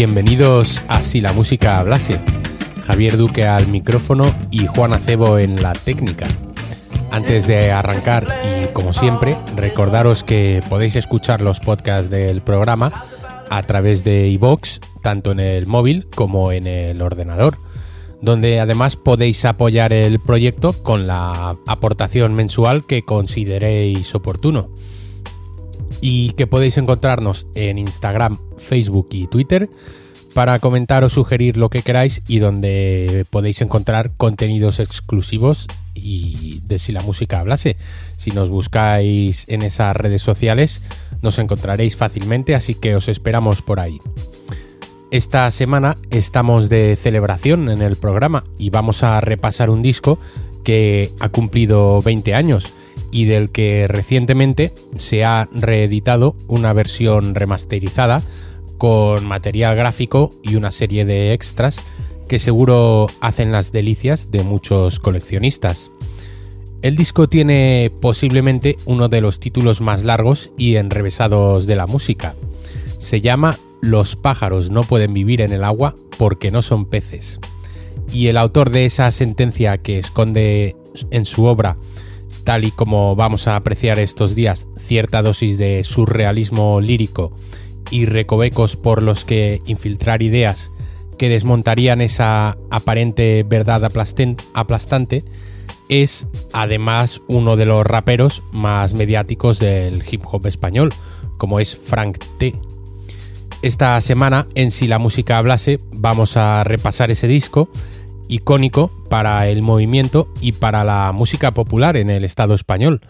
Bienvenidos a Si la música hablase. Javier Duque al micrófono y Juan Acebo en la técnica. Antes de arrancar y como siempre, recordaros que podéis escuchar los podcasts del programa a través de iVoox, tanto en el móvil como en el ordenador, donde además podéis apoyar el proyecto con la aportación mensual que consideréis oportuno y que podéis encontrarnos en Instagram, Facebook y Twitter para comentar o sugerir lo que queráis y donde podéis encontrar contenidos exclusivos y de si la música hablase. Si nos buscáis en esas redes sociales nos encontraréis fácilmente, así que os esperamos por ahí. Esta semana estamos de celebración en el programa y vamos a repasar un disco que ha cumplido 20 años y del que recientemente se ha reeditado una versión remasterizada con material gráfico y una serie de extras que seguro hacen las delicias de muchos coleccionistas. El disco tiene posiblemente uno de los títulos más largos y enrevesados de la música. Se llama Los pájaros no pueden vivir en el agua porque no son peces. Y el autor de esa sentencia que esconde en su obra tal y como vamos a apreciar estos días, cierta dosis de surrealismo lírico y recovecos por los que infiltrar ideas que desmontarían esa aparente verdad aplastante, es además uno de los raperos más mediáticos del hip hop español, como es Frank T. Esta semana, en Si la música hablase, vamos a repasar ese disco icónico para el movimiento y para la música popular en el Estado español.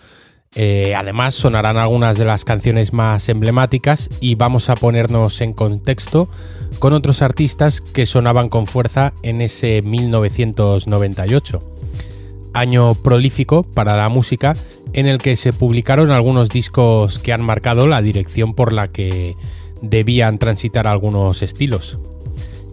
Eh, además sonarán algunas de las canciones más emblemáticas y vamos a ponernos en contexto con otros artistas que sonaban con fuerza en ese 1998. Año prolífico para la música en el que se publicaron algunos discos que han marcado la dirección por la que debían transitar algunos estilos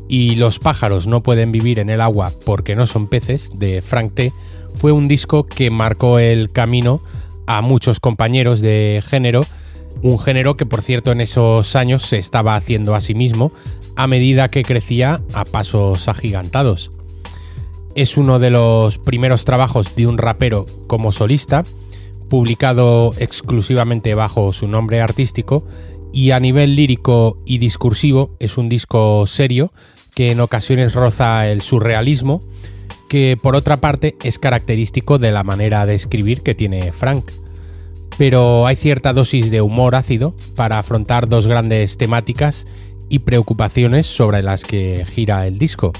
y Los pájaros no pueden vivir en el agua porque no son peces de Frank T fue un disco que marcó el camino a muchos compañeros de género, un género que por cierto en esos años se estaba haciendo a sí mismo a medida que crecía a pasos agigantados. Es uno de los primeros trabajos de un rapero como solista, publicado exclusivamente bajo su nombre artístico, y a nivel lírico y discursivo es un disco serio que en ocasiones roza el surrealismo, que por otra parte es característico de la manera de escribir que tiene Frank. Pero hay cierta dosis de humor ácido para afrontar dos grandes temáticas y preocupaciones sobre las que gira el disco.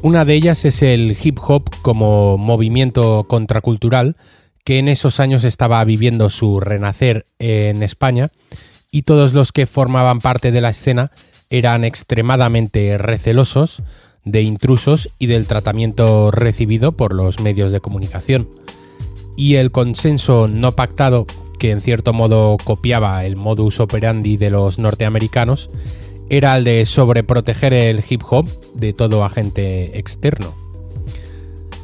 Una de ellas es el hip hop como movimiento contracultural que en esos años estaba viviendo su renacer en España y todos los que formaban parte de la escena eran extremadamente recelosos de intrusos y del tratamiento recibido por los medios de comunicación. Y el consenso no pactado, que en cierto modo copiaba el modus operandi de los norteamericanos, era el de sobreproteger el hip hop de todo agente externo.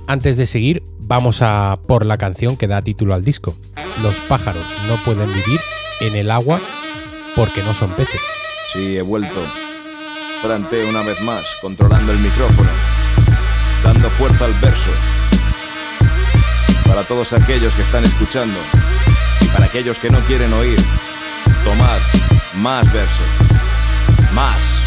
Antes de seguir, vamos a por la canción que da título al disco. Los pájaros no pueden vivir en el agua porque no son peces. Sí, he vuelto. Frante una vez más, controlando el micrófono, dando fuerza al verso. Para todos aquellos que están escuchando y para aquellos que no quieren oír, tomad más verso. Más.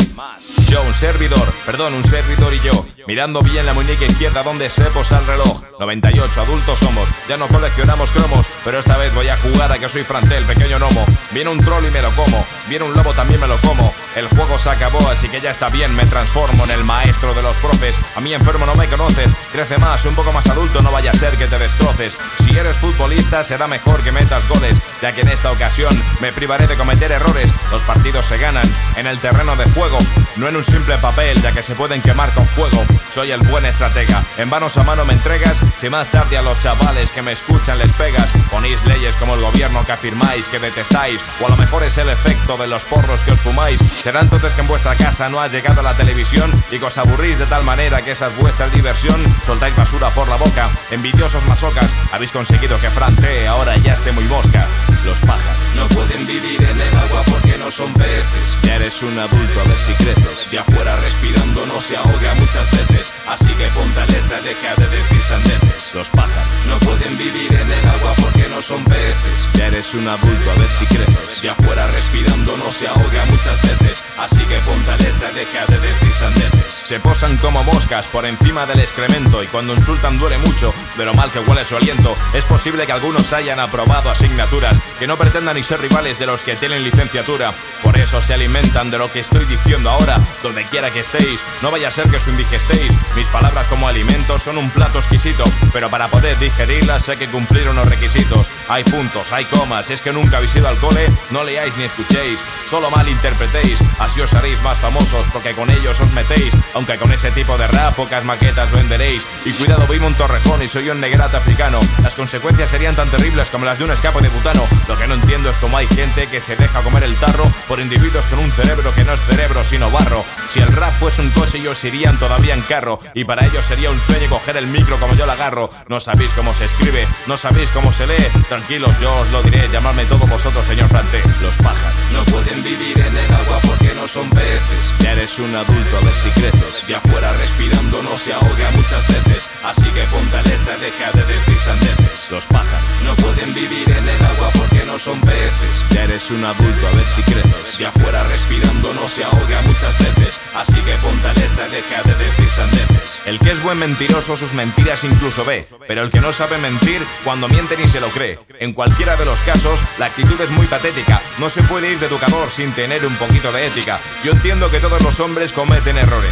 Yo, un servidor, perdón, un servidor y yo, mirando bien la muñeca izquierda donde se posa el reloj. 98 adultos somos, ya no coleccionamos cromos, pero esta vez voy a jugar a que soy Frantel, pequeño gnomo. Viene un troll y me lo como, viene un lobo también me lo como. El juego se acabó, así que ya está bien, me transformo en el maestro de los profes. A mí enfermo no me conoces, crece más, un poco más adulto, no vaya a ser que te destroces. Si eres futbolista, será mejor que metas goles, ya que en esta ocasión me privaré de cometer errores. Los partidos se ganan en el terreno de juego, no en un simple papel, ya que se pueden quemar con fuego. Soy el buen estratega, en manos a mano me entregas. Si más tarde a los chavales que me escuchan les pegas, ponéis leyes como el gobierno que afirmáis que detestáis, o a lo mejor es el efecto de los porros que os fumáis. Será entonces que en vuestra casa no ha llegado la televisión y que os aburrís de tal manera que esa es vuestra diversión. Soltáis basura por la boca, envidiosos masocas, habéis conseguido que Frante ahora ya esté muy mosca. Los pájaros no pueden vivir en el agua porque no son peces. Ya eres un adulto, a ver si creces. De afuera respirando no se ahoga muchas veces. Así que ponte alerta, deja de decir sandeces. Los pájaros no pueden vivir en el agua porque no son peces. Ya eres un adulto, a ver si creces. De afuera respirando no se ahoga muchas veces. Así que ponte alerta, deja de decir sandeces. Se posan como moscas por encima del excremento y cuando insultan duele mucho de lo mal que huele su aliento. Es posible que algunos hayan aprobado asignaturas que no pretendan ni ser rivales de los que tienen licenciatura. Por eso se alimentan de lo que estoy diciendo ahora, donde quiera que estéis. No vaya a ser que os indigestéis. Mis palabras como alimentos son un plato exquisito, pero para poder digerirlas hay que cumplir unos requisitos. Hay puntos, hay comas. Es que nunca habéis ido al cole, no leáis ni escuchéis, solo malinterpretéis. Así os haréis más famosos porque con ellos os metéis. Aunque con ese tipo de rap pocas maquetas venderéis. Y cuidado, vivo un torrejón y soy un negrata africano. Las consecuencias serían tan terribles como las de un escape de butano. Lo que no entiendo es cómo hay gente que se deja comer el tarro por individuos con un cerebro que no es cerebro sino barro. Si el rap fuese un coche, ellos irían todavía en carro. Y para ellos sería un sueño coger el micro como yo lo agarro. No sabéis cómo se escribe, no sabéis cómo se lee. Tranquilos, yo os lo diré. Llamadme todos vosotros, señor Frante. Los pájaros no pueden vivir en el agua porque no son peces. Ya eres un adulto, a ver si creces. Ya fuera respirando no se ahoga muchas veces. Así que ponte alerta, deja de decir sandeces. Los pájaros no pueden vivir en el agua porque no son peces. Ya eres un adulto, a ver si creces. Ya fuera respirando no se ahoga muchas veces. Así que ponte alerta, deja de decir sandeces. El que es buen mentiroso sus mentiras incluso ve, pero el que no sabe mentir cuando miente ni se lo cree. En cualquiera de los casos, la actitud es muy patética. No se puede ir de educador sin tener un poquito de ética. Yo entiendo que todos los hombres cometen errores.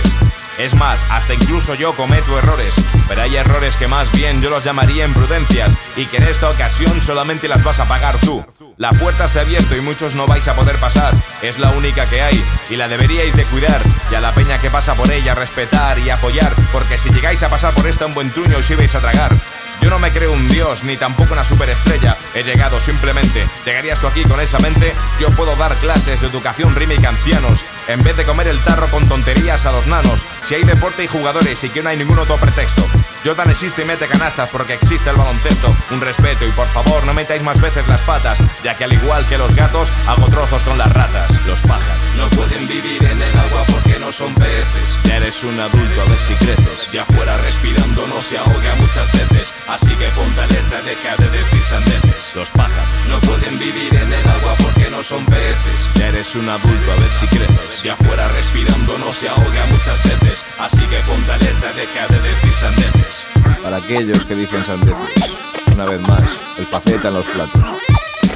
Es más, hasta incluso yo cometo errores, pero hay errores que más bien yo los llamaría imprudencias y que en esta ocasión solamente las vas a pagar tú. La puerta se ha abierto y muchos no vais a poder pasar, es la única que hay y la deberíais de cuidar y a la peña que pasa por ella respetar y apoyar, porque si llegáis a pasar por esta un buen truño os ibais a tragar. Yo no me creo un dios ni tampoco una superestrella. He llegado simplemente. ¿Llegarías tú aquí con esa mente? Yo puedo dar clases de educación rítmica a ancianos. En vez de comer el tarro con tonterías a los nanos. Si hay deporte y jugadores y que no hay ningún otro pretexto. Jordan existe y mete canastas porque existe el baloncesto. Un respeto y por favor no metáis más veces las patas, ya que al igual que los gatos, hago trozos con las ratas. Los pájaros no pueden vivir en el agua porque no son peces. Ya eres un adulto, a ver si creces. Ya fuera respirando no se ahoga muchas veces. Así que ponte alerta, deja de decir sandeces. Los pájaros no pueden vivir en el agua porque no son peces. Ya eres un adulto, a ver si creces. Ya fuera respirando no se ahoga muchas veces. Así que ponte alerta, deja de decir sandeces. Para aquellos que dicen sandeces, una vez más, el faceta en los platos.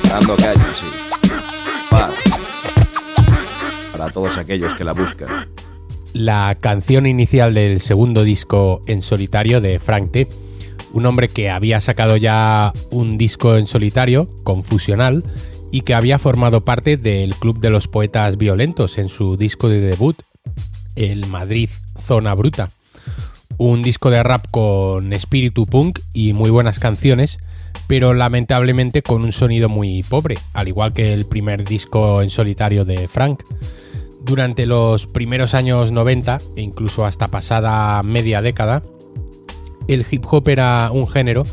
Dando calle, sí. Paz. Para todos aquellos que la buscan. La canción inicial del segundo disco en solitario de Frank T un hombre que había sacado ya un disco en solitario, Confusional, y que había formado parte del Club de los Poetas Violentos en su disco de debut, el Madrid Zona Bruta. Un disco de rap con espíritu punk y muy buenas canciones, pero lamentablemente con un sonido muy pobre, al igual que el primer disco en solitario de Frank. Durante los primeros años 90 e incluso hasta pasada media década, el hip hop era un género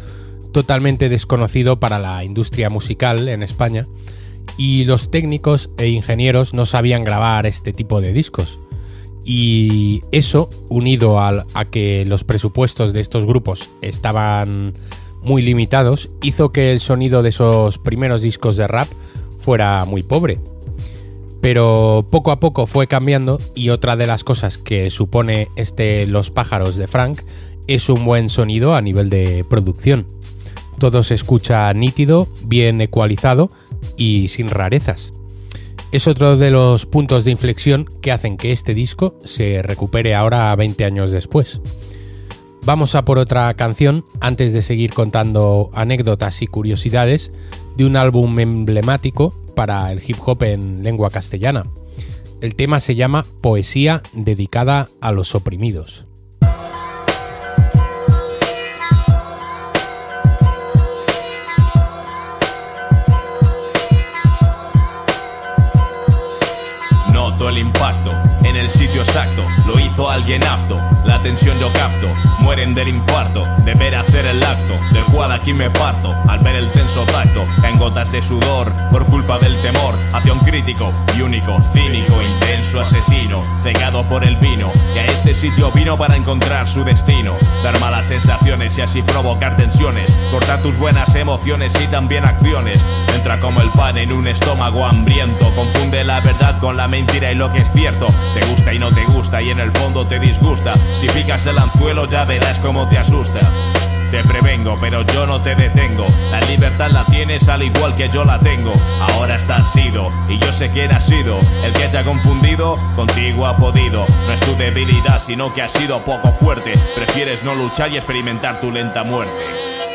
totalmente desconocido para la industria musical en España y los técnicos e ingenieros no sabían grabar este tipo de discos. Y eso, unido a, que los presupuestos de estos grupos estaban muy limitados, hizo que el sonido de esos primeros discos de rap fuera muy pobre. Pero poco a poco fue cambiando y otra de las cosas que supone este Los pájaros de Frank es un buen sonido a nivel de producción. Todo se escucha nítido, bien ecualizado y sin rarezas. Es otro de los puntos de inflexión que hacen que este disco se recupere ahora 20 años después. Vamos a por otra canción antes de seguir contando anécdotas y curiosidades de un álbum emblemático para el hip hop en lengua castellana. El tema se llama Poesía dedicada a los oprimidos. El en sitio exacto, lo hizo alguien apto, la atención yo capto, mueren del infarto, de ver hacer el acto, del cual aquí me parto, al ver el tenso tacto, caen gotas de sudor, por culpa del temor, hacia un crítico y único, cínico, intenso asesino, cegado por el vino, que a este sitio vino para encontrar su destino, dar malas sensaciones y así provocar tensiones, cortar tus buenas emociones y también acciones, entra como el pan en un estómago hambriento, confunde la verdad con la mentira y lo que es cierto, te y no te gusta y en el fondo te disgusta. Si picas el anzuelo ya verás cómo te asusta. Te prevengo, pero yo no te detengo. La libertad la tienes al igual que yo la tengo. Ahora estás sido, y yo sé quién ha sido. El que te ha confundido, contigo ha podido. No es tu debilidad, sino que has sido poco fuerte. Prefieres no luchar y experimentar tu lenta muerte.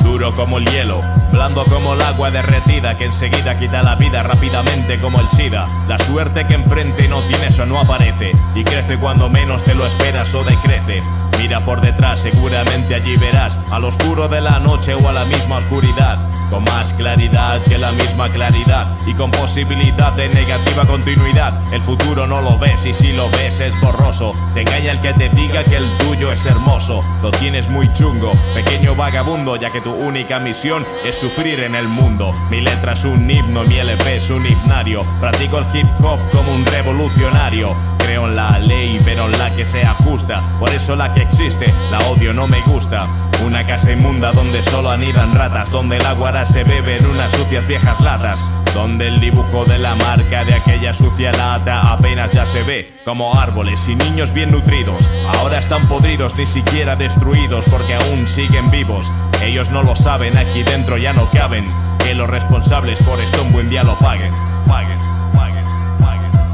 Duro como el hielo, blando como el agua derretida que enseguida quita la vida rápidamente como el SIDA. La suerte que enfrente no tienes o no aparece y crece cuando menos te lo esperas o decrece. Mira por detrás, seguramente allí verás al oscuro de la noche o a la misma oscuridad, con más claridad que la misma claridad y con posibilidad de negativa continuidad. El futuro no lo ves y si lo ves es borroso. Te engaña el que te diga que el tuyo es hermoso. Lo tienes muy chungo, pequeño vagabundo, ya que tu única misión es sufrir en el mundo. Mi letra es un himno, mi LP es un himnario. Practico el hip hop como un revolucionario creo en la ley, pero en la que se ajusta. Por eso la que existe, la odio, no me gusta. Una casa inmunda donde solo anidan ratas, donde el agua se bebe en unas sucias viejas latas. Donde el dibujo de la marca de aquella sucia lata apenas ya se ve, como árboles y niños bien nutridos. Ahora están podridos, ni siquiera destruidos, porque aún siguen vivos. Ellos no lo saben, aquí dentro ya no caben. Que los responsables por esto un buen día lo. Paguen.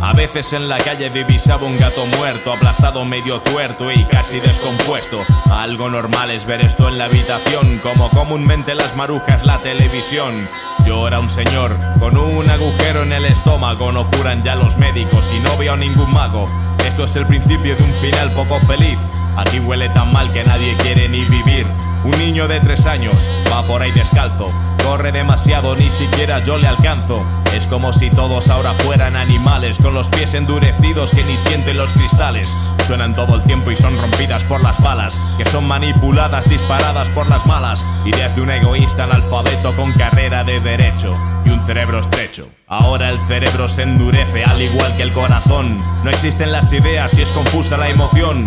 A veces en la calle divisaba un gato muerto, aplastado medio tuerto y casi descompuesto. Algo normal es ver esto en la habitación, como comúnmente las marujas la televisión. Era un señor con un agujero en el estómago, no curan ya los médicos y no veo ningún mago. Esto es el principio de un final poco feliz. Aquí huele tan mal que nadie quiere ni vivir. Un niño de tres años va por ahí descalzo. Corre demasiado, ni siquiera yo le alcanzo. Es como si todos ahora fueran animales, con los pies endurecidos que ni sienten los cristales. Suenan todo el tiempo y son rompidas por las balas, que son manipuladas, disparadas por las malas. Ideas de un egoísta analfabeto con carrera de derecho y un cerebro estrecho. Ahora el cerebro se endurece, al igual que el corazón. No existen las ideas y es confusa la emoción.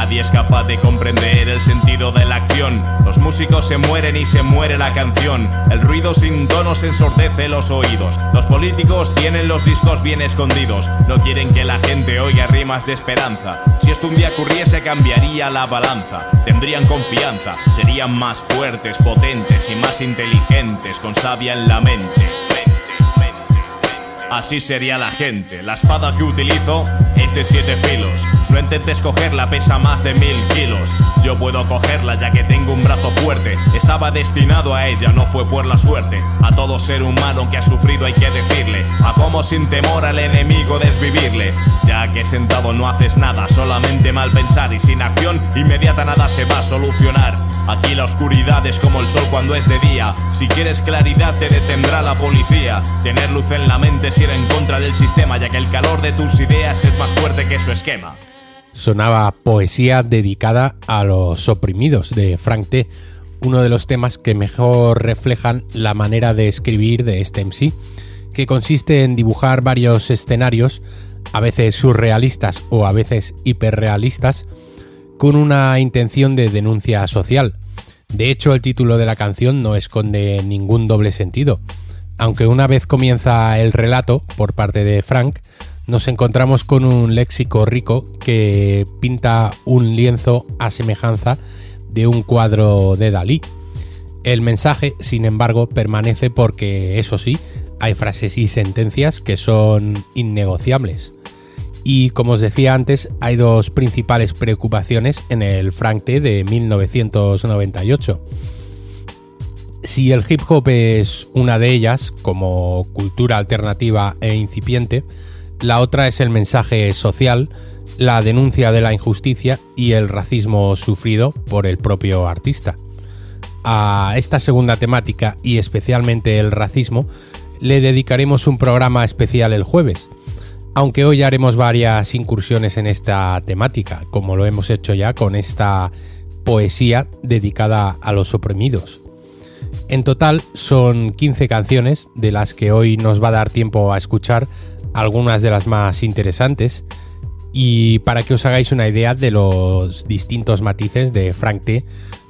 Nadie es capaz de comprender el sentido de la acción. Los músicos se mueren y se muere la canción. El ruido sin tonos ensordece los oídos. Los políticos tienen los discos bien escondidos. No quieren que la gente oiga rimas de esperanza. Si esto un día ocurriese cambiaría la balanza. Tendrían confianza, serían más fuertes, potentes y más inteligentes con sabia en la mente. Así sería la gente. La espada que utilizo es de siete filos. No intentes cogerla, pesa más de mil kilos. Yo puedo cogerla ya que tengo un brazo fuerte. Estaba destinado a ella, no fue por la suerte. A todo ser humano que ha sufrido hay que decirle. A cómo sin temor al enemigo desvivirle. Ya que sentado no haces nada, solamente mal pensar y sin acción inmediata nada se va a solucionar. Aquí la oscuridad es como el sol cuando es de día. Si quieres claridad te detendrá la policía. Tener luz en la mente en contra del sistema, ya que el calor de tus ideas es más fuerte que su esquema. Sonaba poesía dedicada a los oprimidos de Frank T., uno de los temas que mejor reflejan la manera de escribir de este MC, que consiste en dibujar varios escenarios, a veces surrealistas o a veces hiperrealistas, con una intención de denuncia social. De hecho, el título de la canción no esconde ningún doble sentido aunque una vez comienza el relato por parte de Frank, nos encontramos con un léxico rico que pinta un lienzo a semejanza de un cuadro de Dalí. El mensaje, sin embargo, permanece porque, eso sí, hay frases y sentencias que son innegociables. Y como os decía antes, hay dos principales preocupaciones en el Frank T de 1998 si el hip hop es una de ellas, como cultura alternativa e incipiente, la otra es el mensaje social, la denuncia de la injusticia y el racismo sufrido por el propio artista. A esta segunda temática y especialmente el racismo le dedicaremos un programa especial el jueves. aunque hoy haremos varias incursiones en esta temática, como lo hemos hecho ya con esta poesía dedicada a los oprimidos. En total son 15 canciones, de las que hoy nos va a dar tiempo a escuchar algunas de las más interesantes, y para que os hagáis una idea de los distintos matices de Frank T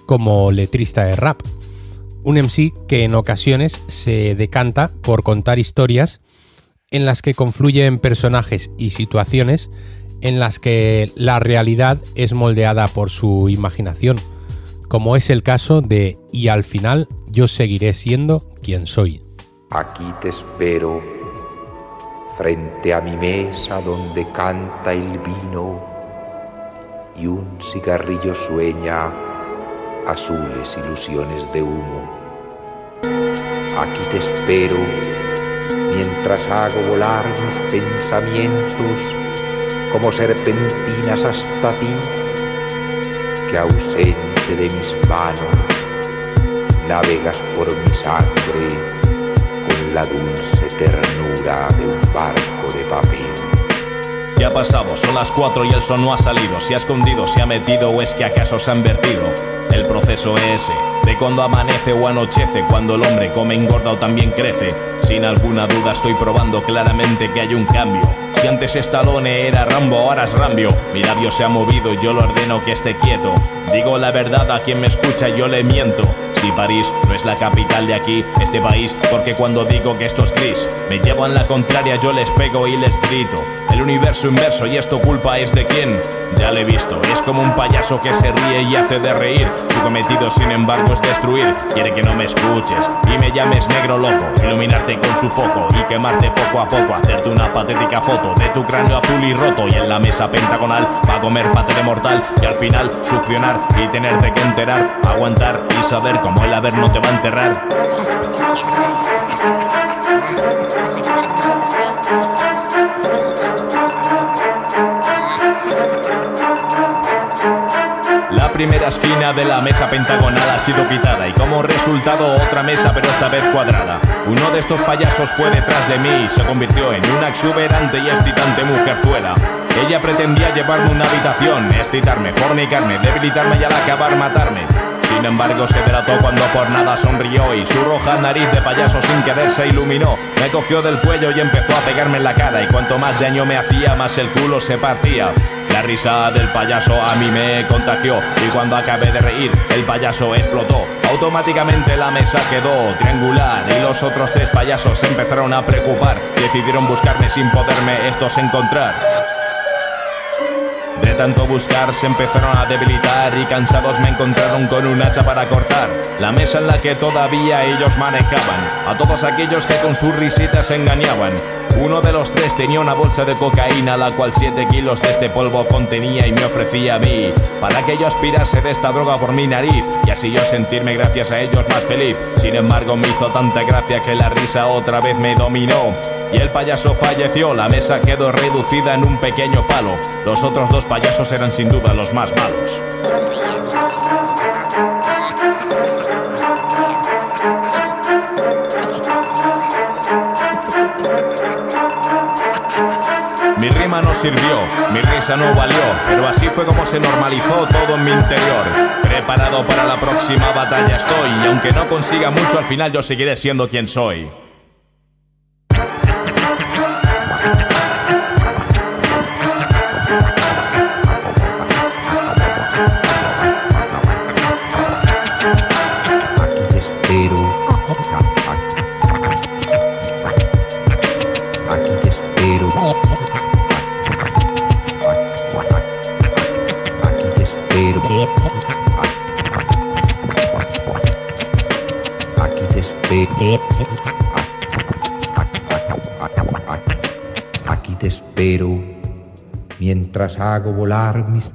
como letrista de rap. Un MC que en ocasiones se decanta por contar historias en las que confluyen personajes y situaciones en las que la realidad es moldeada por su imaginación, como es el caso de Y al final yo seguiré siendo quien soy. Aquí te espero, frente a mi mesa donde canta el vino y un cigarrillo sueña azules ilusiones de humo. Aquí te espero mientras hago volar mis pensamientos como serpentinas hasta ti, que ausente de mis manos navegas por mi sangre con la dulce ternura de un barco de papel. ¿Qué ha pasado? Son las cuatro y el sol no ha salido. Se ha escondido, se ha metido o es que acaso se ha invertido. El proceso es ese, cuando amanece o anochece, cuando el hombre come, engorda o también crece. Sin alguna duda estoy probando claramente que hay un cambio. Si antes Stallone era Rambo, ahora es Rambio. Mi labio se ha movido y yo lo ordeno que esté quieto. Digo la verdad a quien me escucha yo le miento. Si París no es la capital de aquí, este país, porque cuando digo que esto es gris, me llevan la contraria, yo les pego y les grito. El universo inverso y esto culpa es de quién. Ya lo he visto, es como un payaso que se ríe y hace de reír. Su cometido, sin embargo, es destruir. Quiere que no me escuches y me llames negro loco. Iluminarte con su foco y quemarte poco a poco. Hacerte una patética foto de tu cráneo azul y roto. Y en la mesa pentagonal va a comer pate de mortal. Y al final succionar y tenerte que enterar. Aguantar y saber cómo el haber no te va a enterrar. La primera esquina de la mesa pentagonal ha sido quitada y como resultado otra mesa pero esta vez cuadrada. Uno de estos payasos fue detrás de mí y se convirtió en una exuberante y excitante mujerzuela. Ella pretendía llevarme una habitación, excitarme, fornicarme, debilitarme y al acabar matarme. Sin embargo, se delató cuando por nada sonrió y su roja nariz de payaso sin querer se iluminó. Me cogió del cuello y empezó a pegarme en la cara y cuanto más daño me hacía, más el culo se partía. La risa del payaso a mí me contagió y cuando acabé de reír, el payaso explotó. Automáticamente la mesa quedó triangular y los otros tres payasos empezaron a preocupar. Decidieron buscarme sin poderme estos encontrar. De tanto buscar se empezaron a debilitar y cansados me encontraron con un hacha para cortar la mesa en la que todavía ellos manejaban a todos aquellos que con sus risitas engañaban. Uno de los tres tenía una bolsa de cocaína, la cual 7 kilos de este polvo contenía y me ofrecía a mí, para que yo aspirase de esta droga por mi nariz y así yo sentirme gracias a ellos más feliz. Sin embargo, me hizo tanta gracia que la risa otra vez me dominó. Y el payaso falleció, la mesa quedó reducida en un pequeño palo. Los otros dos payasos eran sin duda los más malos. Mi rima no sirvió, mi risa no valió, pero así fue como se normalizó todo en mi interior. Preparado para la próxima batalla estoy, y aunque no consiga mucho, al final yo seguiré siendo quien soy. Espero. Mientras hago volar mis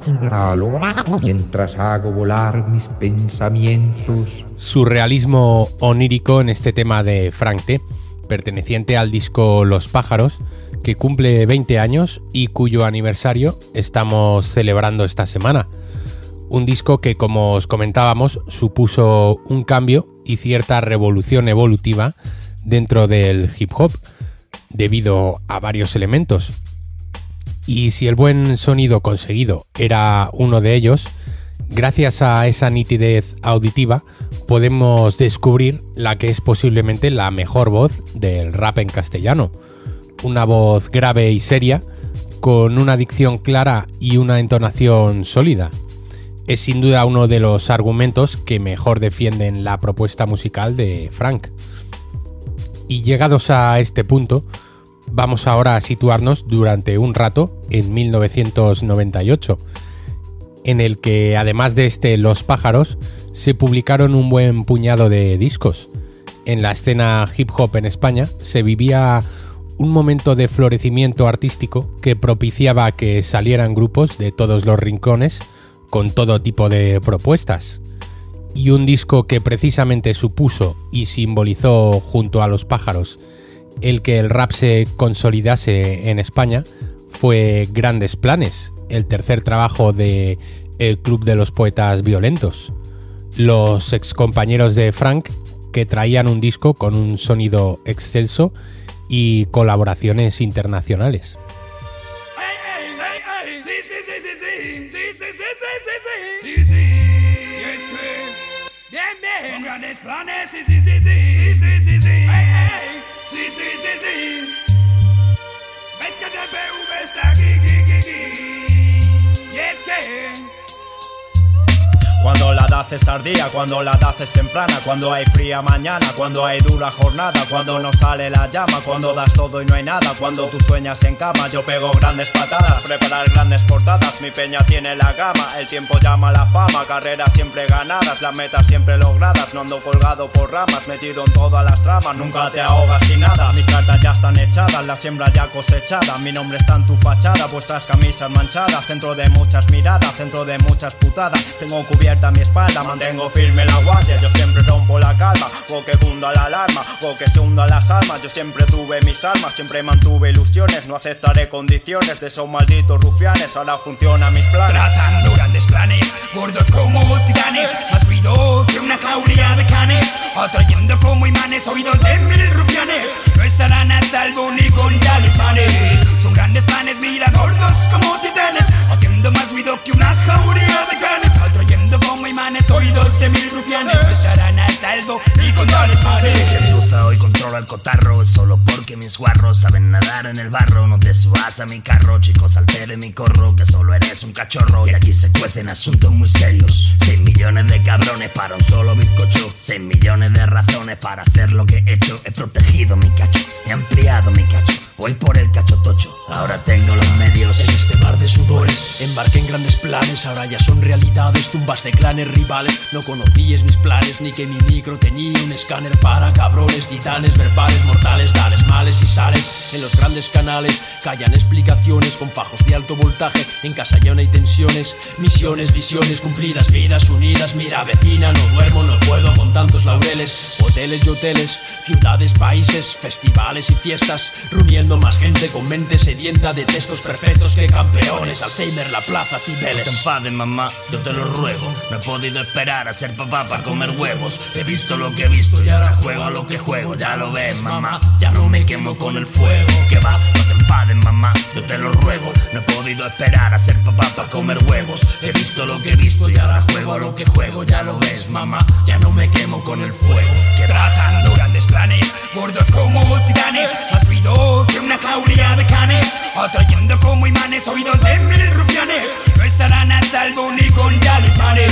mientras hago volar mis pensamientos. Surrealismo onírico en este tema de Frank T, perteneciente al disco Los pájaros, que cumple 20 años y cuyo aniversario estamos celebrando esta semana. Un disco que, como os comentábamos, supuso un cambio y cierta revolución evolutiva dentro del hip hop, debido a varios elementos, Y si el buen sonido conseguido era uno de ellos, gracias a esa nitidez auditiva podemos descubrir la que es posiblemente la mejor voz del rap en castellano. Una voz grave y seria, con una dicción clara y una entonación sólida. Es sin duda uno de los argumentos que mejor defienden la propuesta musical de Frank. Y llegados a este punto, vamos ahora a situarnos durante un rato en 1998, en el que además de este Los pájaros, se publicaron un buen puñado de discos. En la escena hip hop en España se vivía un momento de florecimiento artístico que propiciaba que salieran grupos de todos los rincones con todo tipo de propuestas. Y un disco que precisamente supuso y simbolizó junto a los pájaros el que el rap se consolidase en España fue Grandes Planes, el tercer trabajo de El Club de los Poetas Violentos. Los excompañeros de Frank que traían un disco con un sonido excelso y colaboraciones internacionales. Cuando la edad es tardía, cuando la edad es temprana, cuando hay fría mañana, cuando hay dura jornada, cuando no sale la llama, cuando das todo y no hay nada, cuando tú sueñas en cama, yo pego grandes patadas, preparar grandes portadas, mi peña tiene la gama, el tiempo llama la fama, carreras siempre ganadas, las metas siempre logradas, no ando colgado por ramas, metido en todas las tramas, nunca te ahogas sin nada, mis cartas ya están echadas, la siembra ya cosechada, mi nombre está en tu fachada, vuestras camisas manchadas, centro de muchas miradas, centro de muchas putadas, tengo cubierto a mi espalda Mantengo firme la guardia, yo siempre rompo la calma O que cunda la alarma, o que se hunda las almas Yo siempre tuve mis armas, siempre mantuve ilusiones No aceptaré condiciones de esos malditos rufianes Ahora funcionan mis planes. Trazando grandes planes, gordos como titanes Más ruido que una jauría de canes Atrayendo como imanes oídos de mil rufianes No estarán a salvo ni con talismanes. Son grandes planes, mira gordos como titanes Haciendo más ruido que una jauría de canes Atrayendo como imanes oídos de mil rufianes. No estarán a salvo ni con talismanes Gentuza hoy controla el cotarro Solo porque mis guarros saben nadar en el barro. No te subas a mi carro, chicos, salte de mi corro Que solo eres un cachorro. Y aquí se cuecen asuntos muy serios. Seis millones de cabrones para un solo bizcocho. Seis millones de razones para hacer lo que he hecho. He protegido mi cacho, he ampliado mi cacho. Voy por el cacho tocho, ahora tengo los medios. En este mar de sudores embarqué en grandes planes Ahora ya son realidades, tumbas de clanes rivales. No conocías mis planes, ni que mi micro tenía un escáner para cabrones Titanes verbales, mortales, dales males y sales. En los grandes canales callan explicaciones Con fajos de alto voltaje, en casa ya no hay tensiones Misiones, visiones cumplidas, vidas unidas. Mira vecina, no duermo, no puedo con tantos laureles. Hoteles y hoteles, ciudades, países, festivales y fiestas. Reuniendo más gente con mente sedienta de textos perfectos que campeones. Alzheimer, la plaza, No te Cibeles mamá, yo te lo ruego. No podido esperar a ser papá para comer huevos. He visto lo que he visto y ahora juego a lo que juego. Ya lo ves, mamá, ya no me quemo con el fuego. Mamá, yo te lo ruego. No he podido esperar a ser papá para comer huevos. He visto lo que he visto y ahora juego a lo que juego. Ya lo ves, mamá, ya no me quemo con el fuego. Que Trazando grandes planes, gordos como titanes Más ruido que una jauría de canes Atrayendo como imanes oídos de mil rufianes No estarán a salvo ni con talismanes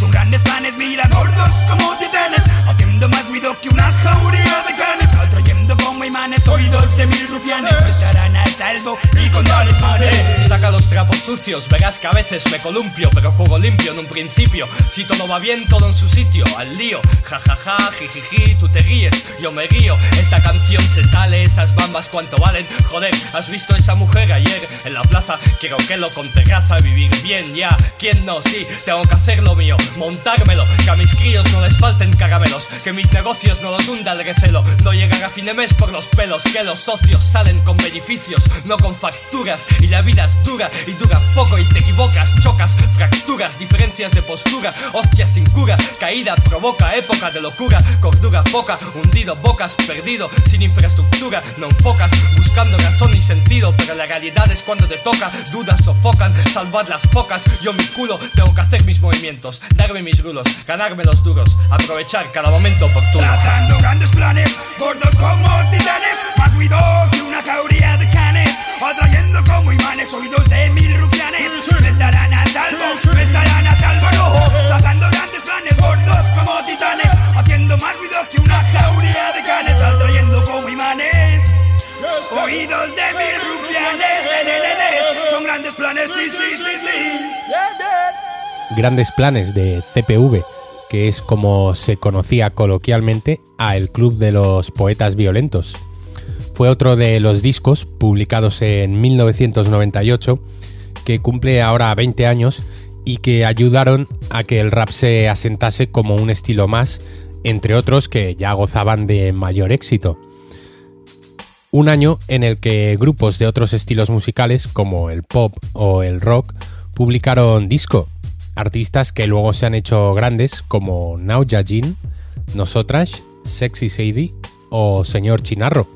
Son grandes planes, mira gordos como titanes Haciendo más ruido que una jauría de canes Atrayendo como imanes oídos de mil rufianes No estarán a salvo ni con talismanes Saca los trapos sucios, verás que a veces me columpio, pero juego limpio en un principio. Si todo va bien, todo en su sitio, al lío. Ja ja ja, jijiji, tú te ríes, yo me guío. Esa canción se sale, esas bambas cuánto valen. Joder, ¿has visto esa mujer ayer en la plaza? Quiero que lo con terraza, vivir bien ya. ¿Quién no? Sí, tengo que hacer lo mío, montármelo. Que a mis críos no les falten caramelos, que mis negocios no los hunda el recelo. No llegan a fin de mes por los pelos, que los socios salen con beneficios. no con facturas. Y la vida es dura y dura poco y te equivocas, chocas, fracturas, diferencias de postura, hostias sin cura, caída provoca época de locura, cordura poca, hundido, bocas, perdido, sin infraestructura, no enfocas, buscando razón y sentido, pero la realidad es cuando te toca, dudas sofocan, salvad las pocas, yo mi culo tengo que hacer mis movimientos, darme mis rulos, ganarme los duros, aprovechar cada momento oportuno. Trazando grandes planes, gordos como titanes, más ruido que una jauría de canes, atrayendo como imanes oídos de mil rufianes, no estarán a salvo, no estarán a salvo, no, trazando grandes planes, gordos como titanes, haciendo más ruido que una jauría de canes, atrayendo como imanes. Oídos de mil rufianes, ne, ne, ne, ne. son grandes planes, sí, sí, sí, sí. Grandes planes de CPV, que es como se conocía coloquialmente a el Club de los Poetas Violentos. Fue otro de los discos publicados en 1998 que cumple ahora 20 años y que ayudaron a que el rap se asentase como un estilo más, entre otros que ya gozaban de mayor éxito. Un año en el que grupos de otros estilos musicales como el pop o el rock publicaron disco, artistas que luego se han hecho grandes como Now Jin, Nosotras, Sexy Sadie o Señor Chinarro.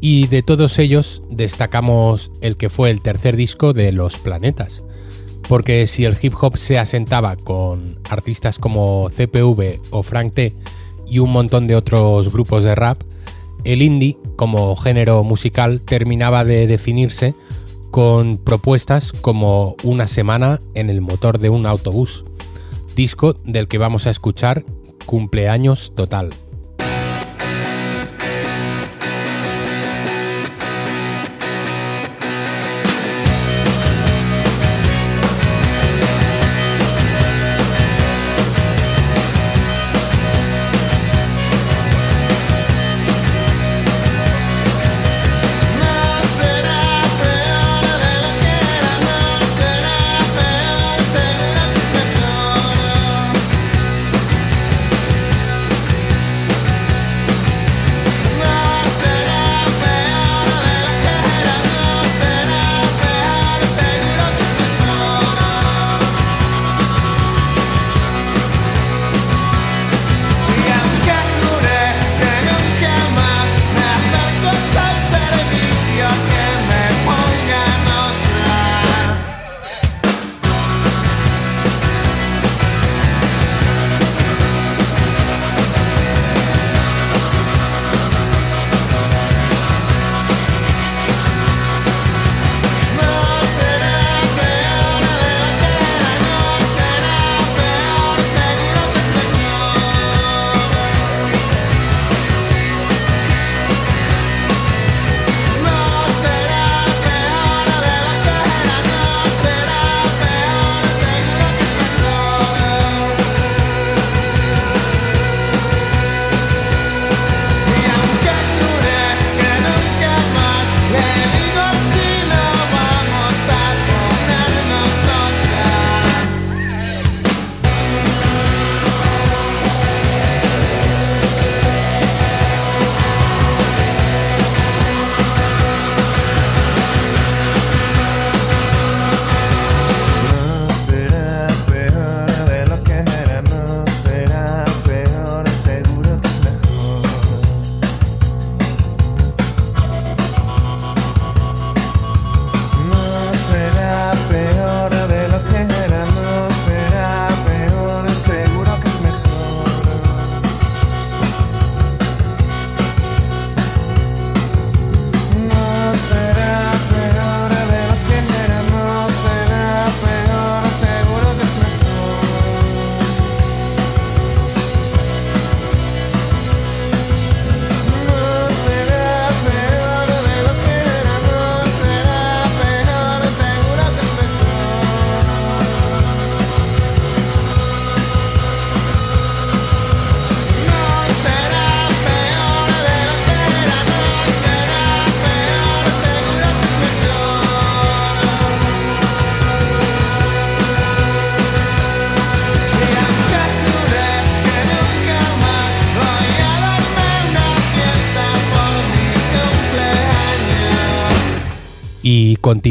Y de todos ellos destacamos el que fue el tercer disco de Los Planetas. Porque si el hip hop se asentaba con artistas como CPV o Frank T y un montón de otros grupos de rap, el indie como género musical terminaba de definirse con propuestas como Una semana en el motor de un autobús, disco del que vamos a escuchar Cumpleaños Total.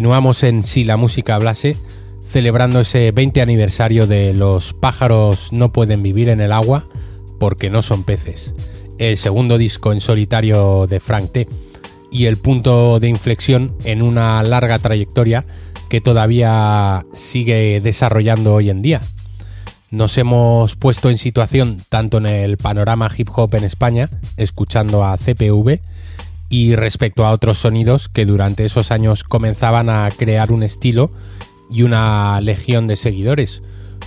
Continuamos en Si la música hablase, celebrando ese 20 aniversario de Los pájaros no pueden vivir en el agua porque no son peces, el segundo disco en solitario de Frank T. y el punto de inflexión en una larga trayectoria que todavía sigue desarrollando hoy en día. Nos hemos puesto en situación tanto en el panorama hip hop en España, escuchando a CPV, y respecto a otros sonidos que durante esos años comenzaban a crear un estilo y una legión de seguidores,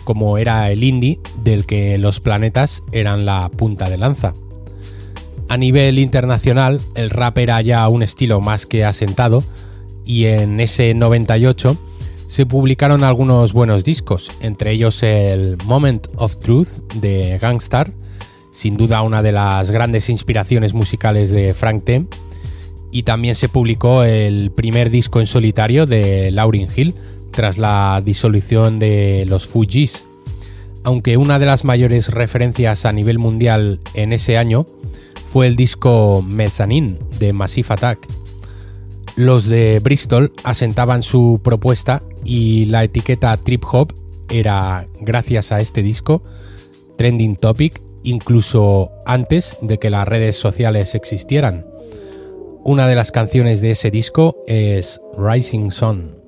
como era el indie del que los planetas eran la punta de lanza. A nivel internacional, el rap era ya un estilo más que asentado y en ese 98 se publicaron algunos buenos discos, entre ellos el Moment of Truth de Gangstar, sin duda una de las grandes inspiraciones musicales de Frank T. Y también se publicó el primer disco en solitario de Lauryn Hill tras la disolución de los Fugees. Aunque una de las mayores referencias a nivel mundial en ese año fue el disco Mezzanine de Massive Attack. Los de Bristol asentaban su propuesta y la etiqueta trip hop era, gracias a este disco, trending topic incluso antes de que las redes sociales existieran. Una de las canciones de ese disco es Rising Sun.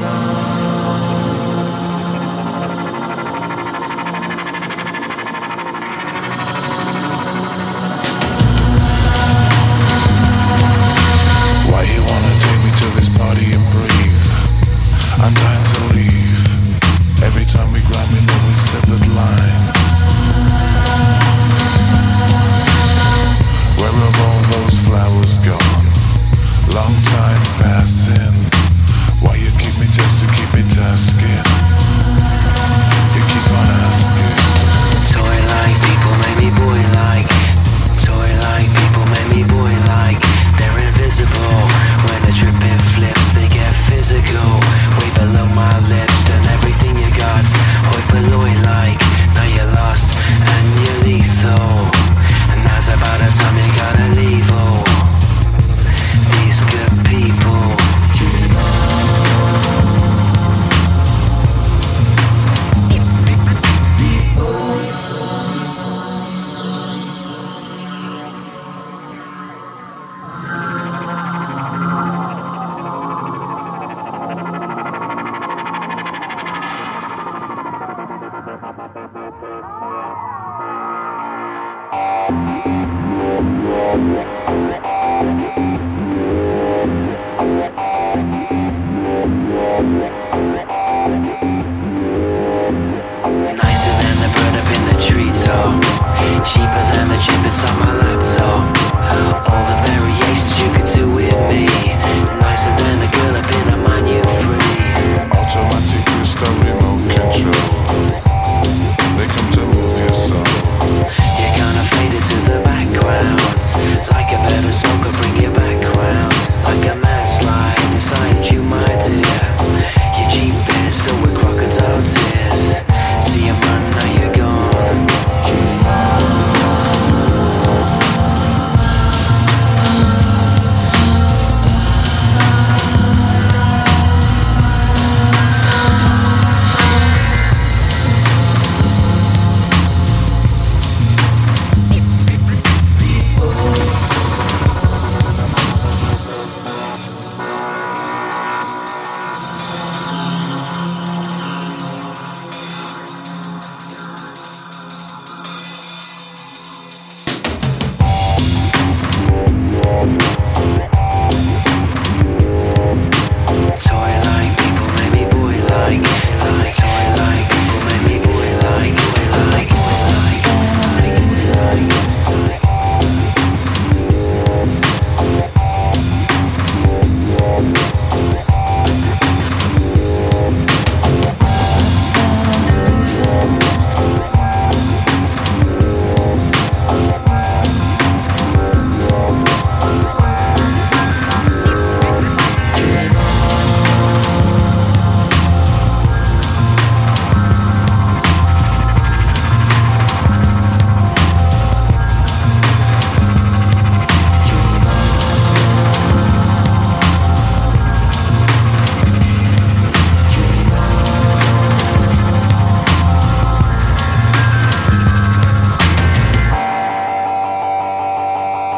Shiva. catch up.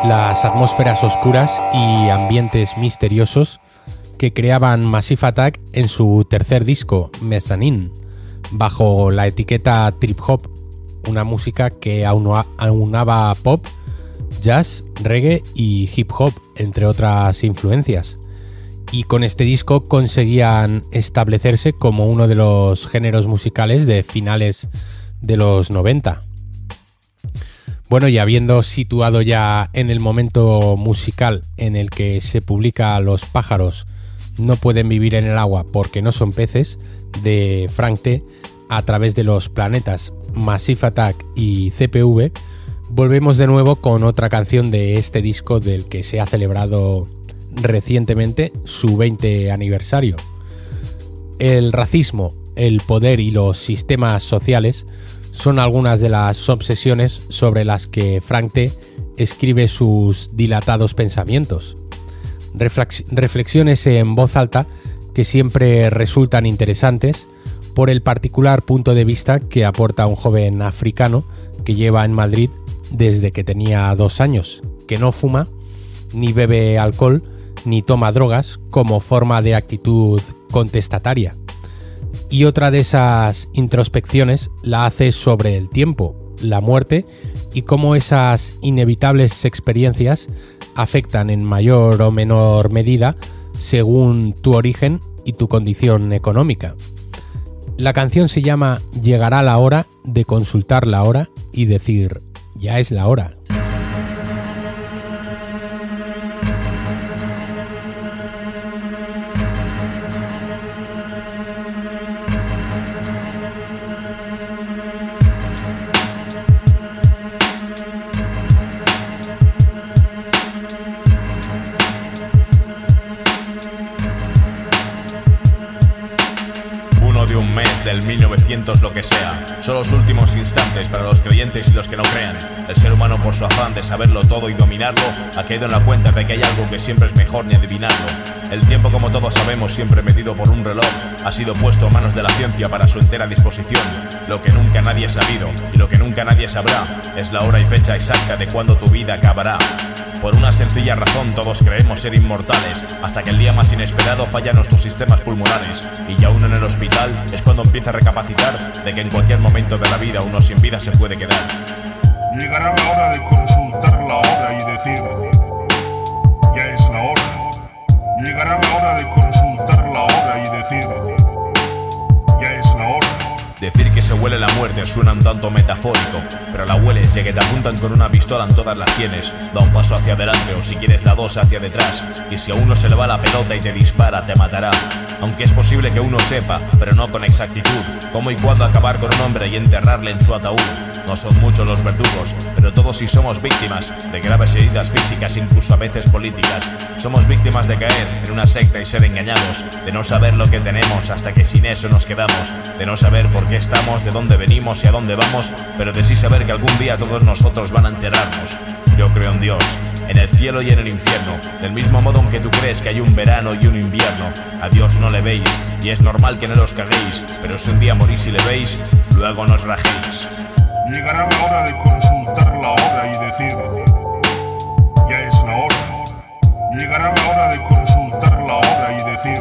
Las atmósferas oscuras y ambientes misteriosos que creaban Massive Attack en su tercer disco, Mezzanine, bajo la etiqueta trip hop, una música que aunaba pop, jazz, reggae y hip hop, entre otras influencias. Y con este disco conseguían establecerse como uno de los géneros musicales de finales de los 90. Bueno, y habiendo situado ya en el momento musical en el que se publica Los pájaros no pueden vivir en el agua porque no son peces, de Frank T, a través de los planetas Massive Attack y CPV, volvemos de nuevo con otra canción de este disco del que se ha celebrado recientemente su 20 aniversario. El racismo, el poder y los sistemas sociales son algunas de las obsesiones sobre las que Frank T escribe sus dilatados pensamientos. Reflex- reflexiones en voz alta que siempre resultan interesantes por el particular punto de vista que aporta un joven africano que lleva en Madrid desde que tenía dos años, que no fuma, ni bebe alcohol, ni toma drogas como forma de actitud contestataria. Y otra de esas introspecciones la hace sobre el tiempo, la muerte y cómo esas inevitables experiencias afectan en mayor o menor medida según tu origen y tu condición económica. La canción se llama Llegará la hora de consultar la hora y decir, ya es la hora. Son los últimos instantes para los creyentes y los que no crean. El ser humano por su afán de saberlo todo y dominarlo ha caído en la cuenta de que hay algo que siempre es mejor ni adivinarlo. El tiempo como todos sabemos siempre medido por un reloj ha sido puesto a manos de la ciencia para su entera disposición. Lo que nunca nadie ha sabido y lo que nunca nadie sabrá es la hora y fecha exacta de cuando tu vida acabará. Por una sencilla razón todos creemos ser inmortales, hasta que el día más inesperado falla nuestros sistemas pulmonares, y ya uno en el hospital es cuando empieza a recapacitar de que en cualquier momento de la vida uno sin vida se puede quedar. Llegará la hora de consultar la hora y decir, ya es la hora. Llegará la hora de consultar la hora y decir, Decir que se huele la muerte suena un tanto metafórico, pero la hueles ya que te apuntan con una pistola en todas las sienes. Da un paso hacia adelante o si quieres la dos hacia detrás, y si a uno se le va la pelota y te dispara, te matará. Aunque es posible que uno sepa, pero no con exactitud, cómo y cuándo acabar con un hombre y enterrarle en su ataúd. No son muchos los verdugos, pero todos sí somos víctimas de graves heridas físicas, incluso a veces políticas. Somos víctimas de caer en una secta y ser engañados, de no saber lo que tenemos hasta que sin eso nos quedamos, de no saber por qué estamos, de dónde venimos y a dónde vamos, pero de sí saber que algún día todos nosotros van a enterrarnos. Yo creo en Dios, en el cielo y en el infierno, del mismo modo en que tú crees que hay un verano y un invierno. A Dios no le veis, y es normal que no los caguéis, pero si un día morís y le veis, luego nos rajéis. Llegará la hora de consultar la hora y decir, ya es la hora. Llegará la hora de consultar la hora y decir,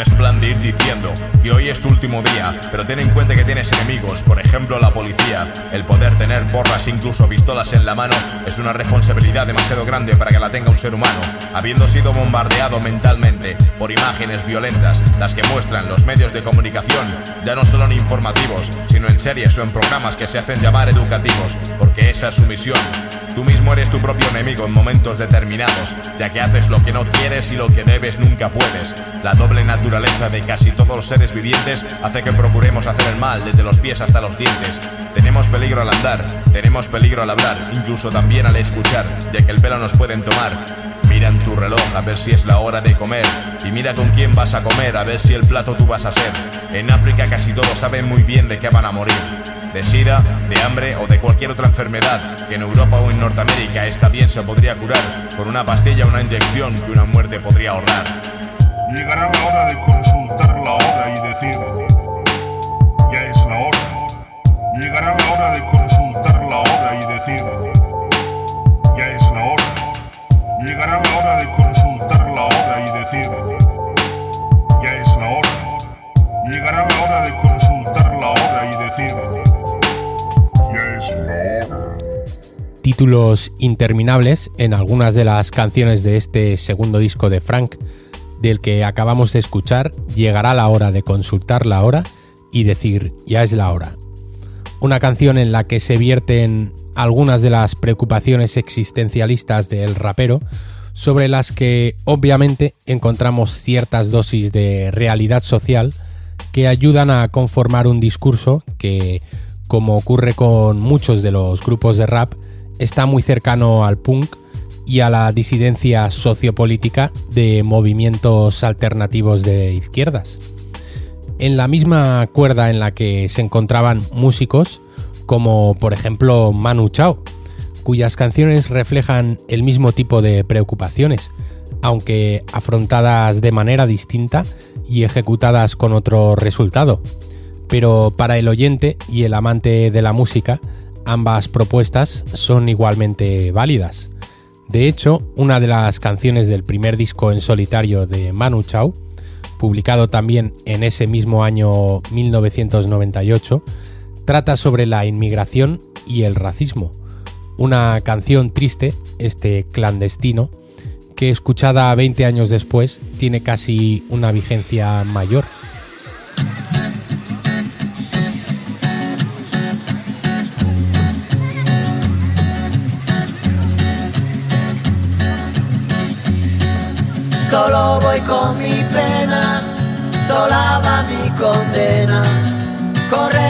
Es plan de ir diciendo que hoy es tu último día, pero ten en cuenta que tienes enemigos, por ejemplo la policía. El poder tener porras, incluso pistolas en la mano, es una responsabilidad demasiado grande para que la tenga un ser humano. Habiendo sido bombardeado mentalmente por imágenes violentas, las que muestran los medios de comunicación, ya no solo en informativos, sino en series o en programas que se hacen llamar educativos, porque esa es su misión. Tú mismo eres tu propio enemigo en momentos determinados, ya que haces lo que no quieres y lo que debes nunca puedes. La doble naturaleza de casi todos los seres vivientes hace que procuremos hacer el mal desde los pies hasta los dientes. Tenemos peligro al andar, tenemos peligro al hablar, incluso también al escuchar, ya que el pelo nos pueden tomar. Mira en tu reloj a ver si es la hora de comer y mira con quién vas a comer a ver si el plato tú vas a ser. En África casi todos saben muy bien de qué van a morir. De sida, de hambre o de cualquier otra enfermedad que en Europa o en Norteamérica esta bien se podría curar con una pastilla o una inyección que una muerte podría ahorrar. Llegará la hora de consultar la hora y decir, ya es la hora. Llegará la hora de consultar la hora y decir, Llegará la hora de consultar la hora y decir, ya es la hora. Llegará la hora de consultar la hora y decir, ya es la hora. títulos interminables en algunas de las canciones de este segundo disco de Frank, del que acabamos de escuchar, llegará la hora de consultar la hora y decir ya es la hora. Una canción en la que se vierten algunas de las preocupaciones existencialistas del rapero, sobre las que obviamente encontramos ciertas dosis de realidad social que ayudan a conformar un discurso que, como ocurre con muchos de los grupos de rap, está muy cercano al punk y a la disidencia sociopolítica de movimientos alternativos de izquierdas. En la misma cuerda en la que se encontraban músicos como por ejemplo Manu Chao, cuyas canciones reflejan el mismo tipo de preocupaciones, aunque afrontadas de manera distinta y ejecutadas con otro resultado. Pero para el oyente y el amante de la música, ambas propuestas son igualmente válidas. De hecho, una de las canciones del primer disco en solitario de Manu Chao, publicado también en ese mismo año 1998, trata sobre la inmigración y el racismo. Una canción triste, este clandestino, que escuchada 20 años después tiene casi una vigencia mayor. Solo voy con mi pena, sola va mi condena. Destino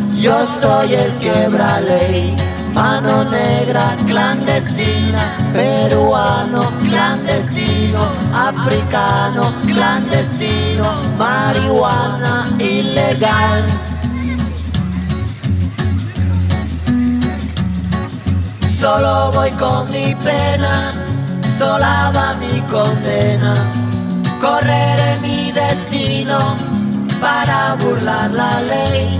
yo soy el quebra ley. Mano negra clandestina, peruano clandestino, africano clandestino, marihuana ilegal. Solo voy con mi pena, sola va mi condena. Correré mi destino para burlar la ley,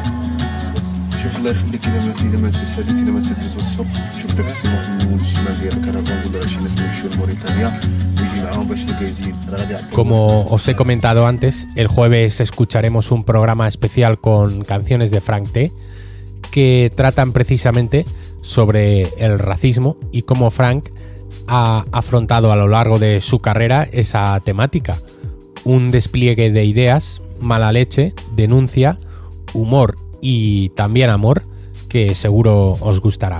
شوف الله يخليك اذا ما اذا ما تساليت اذا ما تدوز الصوت شوف داك السماء في المول الشمال ديال الكرفان ولا شي ناس يمشيو لموريتانيا ويجي معاهم باش يلقى يزيد راه غادي يعطيهم Como os he comentado antes, el jueves escucharemos un programa especial con canciones de Frank T que tratan precisamente sobre el racismo y cómo Frank ha afrontado a lo largo de su carrera esa temática. Un despliegue de ideas, mala leche, denuncia, humor y también amor que seguro os gustará.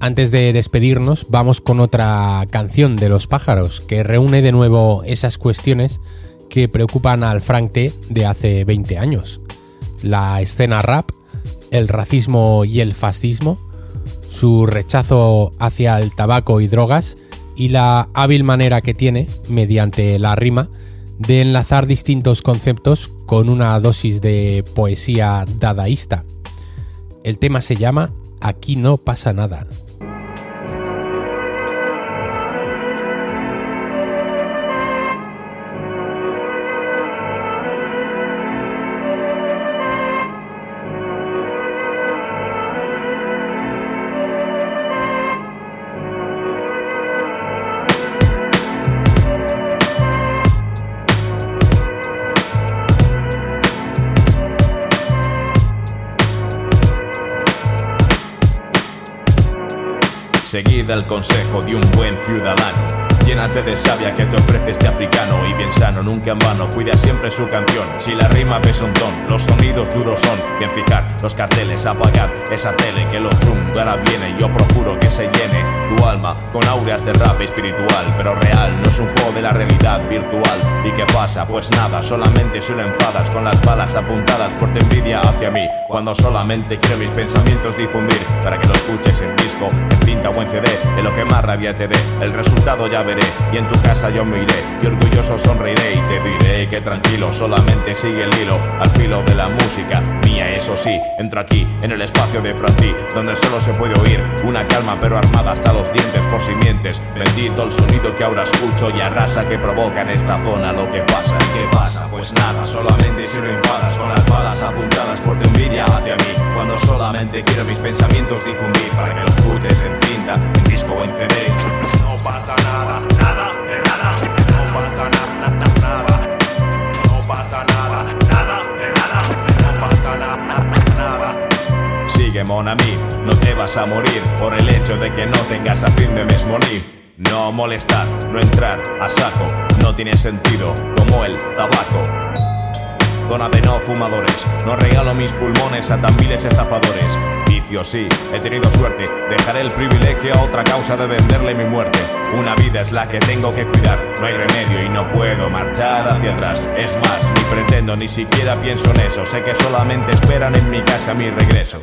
Antes de despedirnos, vamos con otra canción de Los Pájaros que reúne de nuevo esas cuestiones que preocupan al Frank T de hace 20 años. La escena rap, el racismo y el fascismo, su rechazo hacia el tabaco y drogas y la hábil manera que tiene, mediante la rima, de enlazar distintos conceptos con una dosis de poesía dadaísta. El tema se llama Aquí no pasa nada. El consejo de un buen ciudadano. Llénate de sabia que te ofrece este africano y bien sano, nunca en vano, cuida siempre su canción. Si la rima pesa un ton, los sonidos duros son. Bien fijar los carteles, apagad esa tele que lo chungo ahora viene. Yo procuro que se llene tu alma con aureas de rap espiritual, pero real, no es un juego de la realidad virtual. ¿Y qué pasa? Pues nada, solamente son enfadas con las balas apuntadas por tu envidia hacia mí. Cuando solamente quiero mis pensamientos difundir para que lo escuches en disco, en cinta o en CD, de lo que más rabia te dé. El resultado ya veré y en tu casa yo me iré y orgulloso sonreiré y te diré que tranquilo solamente sigue el hilo al filo de la música mía eso sí entro aquí en el espacio de Franti donde solo se puede oír una calma pero armada hasta los dientes por simientes bendito el sonido que ahora escucho y arrasa que provoca en esta zona lo que pasa. ¿Y qué pasa? pues nada solamente si no enfadas con las balas apuntadas por tu envidia hacia mí. Cuando solamente quiero mis pensamientos difundir para que los escuches en cinta en disco o en CD No pasa nada, nada, de nada. No pasa nada, nada, nada. No pasa nada, nada, de nada. No pasa nada, nada. Sigue mon ami, no te vas a morir por el hecho de que no tengas a fin de morir. No molestar, no entrar a saco, no tiene sentido como el tabaco. Zona de no fumadores, no regalo mis pulmones a tan viles estafadores. Vicio sí, he tenido suerte, dejaré el privilegio a otra causa de venderle mi muerte. Una vida es la que tengo que cuidar, no hay remedio y no puedo marchar hacia atrás. Es más, ni pretendo, ni siquiera pienso en eso, sé que solamente esperan en mi casa mi regreso.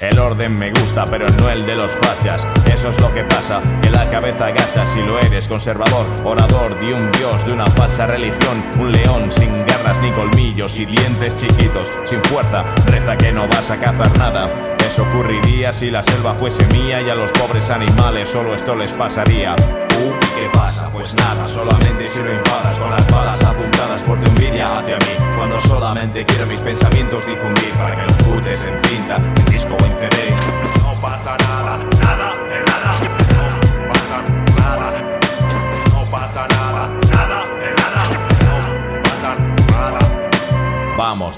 El orden me gusta, pero no el de los fachas. Eso es lo que pasa, que la cabeza agacha si lo eres conservador, orador de un dios, de una falsa religión, un león sin garras ni colmillos y dientes chiquitos, sin fuerza, reza que no vas a cazar nada. Eso ocurriría si la selva fuese mía y a los pobres animales solo esto les pasaría. Uh, ¿qué pasa? Pues nada, solamente si no enfadas con las balas apuntadas por tu envidia hacia mí. Cuando solamente quiero mis pensamientos difundir para que los escuches en cinta, disco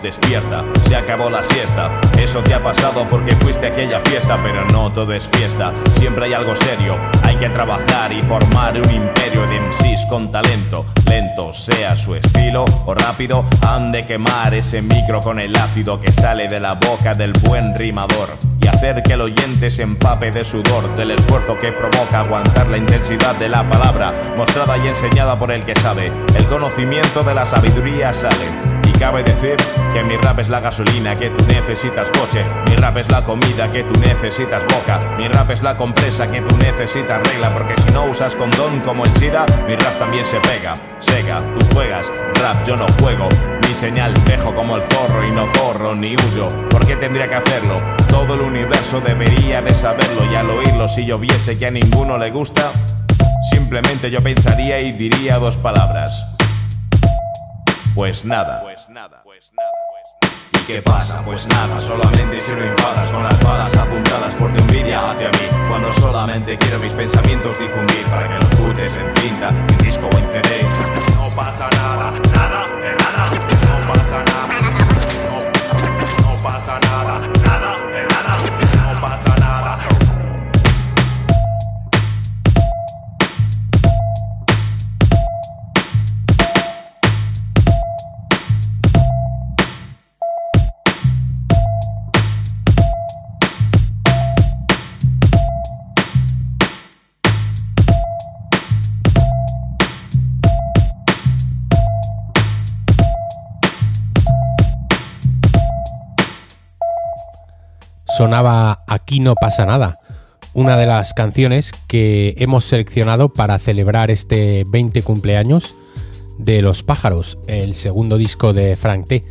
Despierta, se acabó la siesta. Eso te ha pasado porque fuiste a aquella fiesta, pero no todo es fiesta. Siempre hay algo serio, hay que trabajar y formar un imperio de MCs con talento. Lento, sea su estilo o rápido, han de quemar ese micro con el ácido que sale de la boca del buen rimador. Y hacer que el oyente se empape de sudor, del esfuerzo que provoca aguantar la intensidad de la palabra, mostrada y enseñada por el que sabe. El conocimiento de la sabiduría sale. Cabe decir que mi rap es la gasolina que tú necesitas coche, mi rap es la comida que tú necesitas boca, mi rap es la compresa que tú necesitas regla, porque si no usas condón como el SIDA, mi rap también se pega. Sega, tú juegas, rap yo no juego, mi señal dejo como el zorro y no corro ni huyo, ¿por qué tendría que hacerlo? Todo el universo debería de saberlo y al oírlo si yo viese que a ninguno le gusta, simplemente yo pensaría y diría dos palabras. Pues nada. ¿Y qué pasa? Pues nada, solamente si no enfadas con las balas apuntadas por tu envidia hacia mí. Cuando solamente quiero mis pensamientos difundir para que los escuches en cinta, en disco o en CD. No pasa nada, nada, de nada. No pasa nada. No, no pasa nada, nada, de nada. No pasa nada. Sonaba Aquí no pasa nada, una de las canciones que hemos seleccionado para celebrar este 20 cumpleaños de Los Pájaros, el segundo disco de Frank T,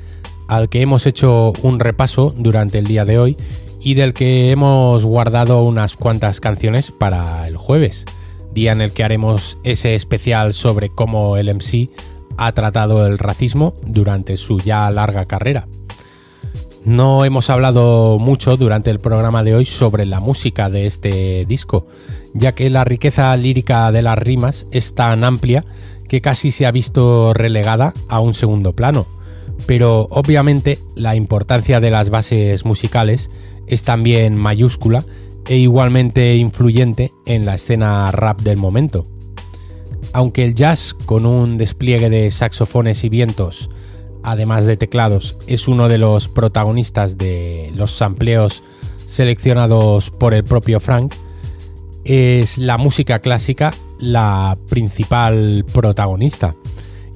al que hemos hecho un repaso durante el día de hoy y del que hemos guardado unas cuantas canciones para el jueves, día en el que haremos ese especial sobre cómo el MC ha tratado el racismo durante su ya larga carrera. No hemos hablado mucho durante el programa de hoy sobre la música de este disco, ya que la riqueza lírica de las rimas es tan amplia que casi se ha visto relegada a un segundo plano. Pero obviamente la importancia de las bases musicales es también mayúscula e igualmente influyente en la escena rap del momento. Aunque el jazz, con un despliegue de saxofones y vientos, además de teclados, es uno de los protagonistas de los sampleos seleccionados por el propio Frank, es la música clásica la principal protagonista.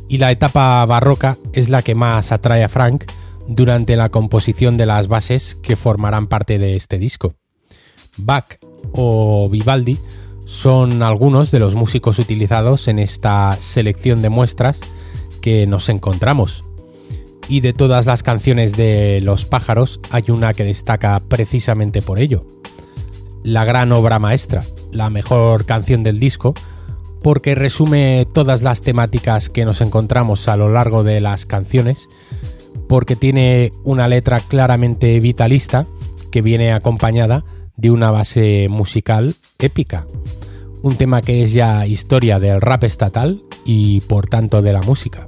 Y la etapa barroca es la que más atrae a Frank durante la composición de las bases que formarán parte de este disco. Bach o Vivaldi son algunos de los músicos utilizados en esta selección de muestras que nos encontramos. Y de todas las canciones de Los pájaros hay una que destaca precisamente por ello. La gran obra maestra, la mejor canción del disco, porque resume todas las temáticas que nos encontramos a lo largo de las canciones, porque tiene una letra claramente vitalista que viene acompañada de una base musical épica. Un tema que es ya historia del rap estatal y por tanto de la música.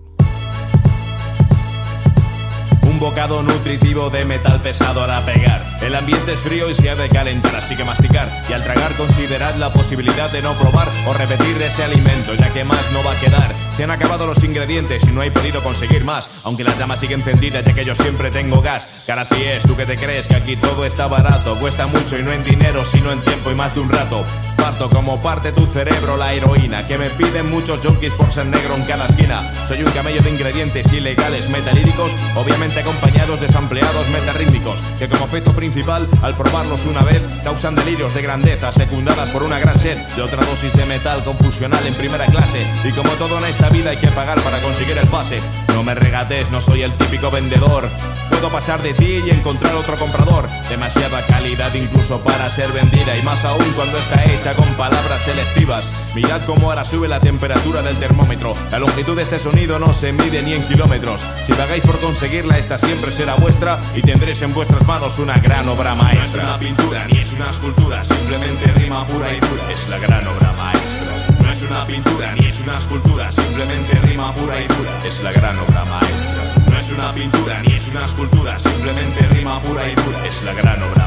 Bocado nutritivo de metal pesado hará pegar. El ambiente es frío y se ha de calentar, así que masticar. Y al tragar considerad la posibilidad de no probar o repetir ese alimento, ya que más no va a quedar. Se han acabado los ingredientes y no he podido conseguir más. Aunque la llama sigue encendida, ya que yo siempre tengo gas. Cara así es, tú que te crees que aquí todo está barato. Cuesta mucho y no en dinero, sino en tiempo y más de un rato. Parto como parte tu cerebro la heroína que me piden muchos junkies por ser negro en cada esquina. Soy un camello de ingredientes ilegales metalíricos, obviamente acompañados de sampleados metarrítmicos, que como efecto principal, al probarlos una vez, causan delirios de grandeza secundadas por una gran sed de otra dosis de metal confusional en primera clase. Y como todo en esta vida hay que pagar para conseguir el pase. No me regates, no soy el típico vendedor. Puedo pasar de ti y encontrar otro comprador. Demasiada calidad incluso para ser vendida y más aún cuando está hecha con palabras selectivas. Mirad cómo ahora sube la temperatura del termómetro. La longitud de este sonido no se mide ni en kilómetros. Si pagáis por conseguirla, esta siempre será vuestra y tendréis en vuestras manos una gran obra maestra. No es una pintura ni es una escultura, simplemente rima pura y dura. Es la gran obra maestra. No es una pintura ni es una escultura, simplemente rima pura y dura. Es la gran obra maestra. No es una pintura ni es una escultura, simplemente rima pura y dura. Es la gran obra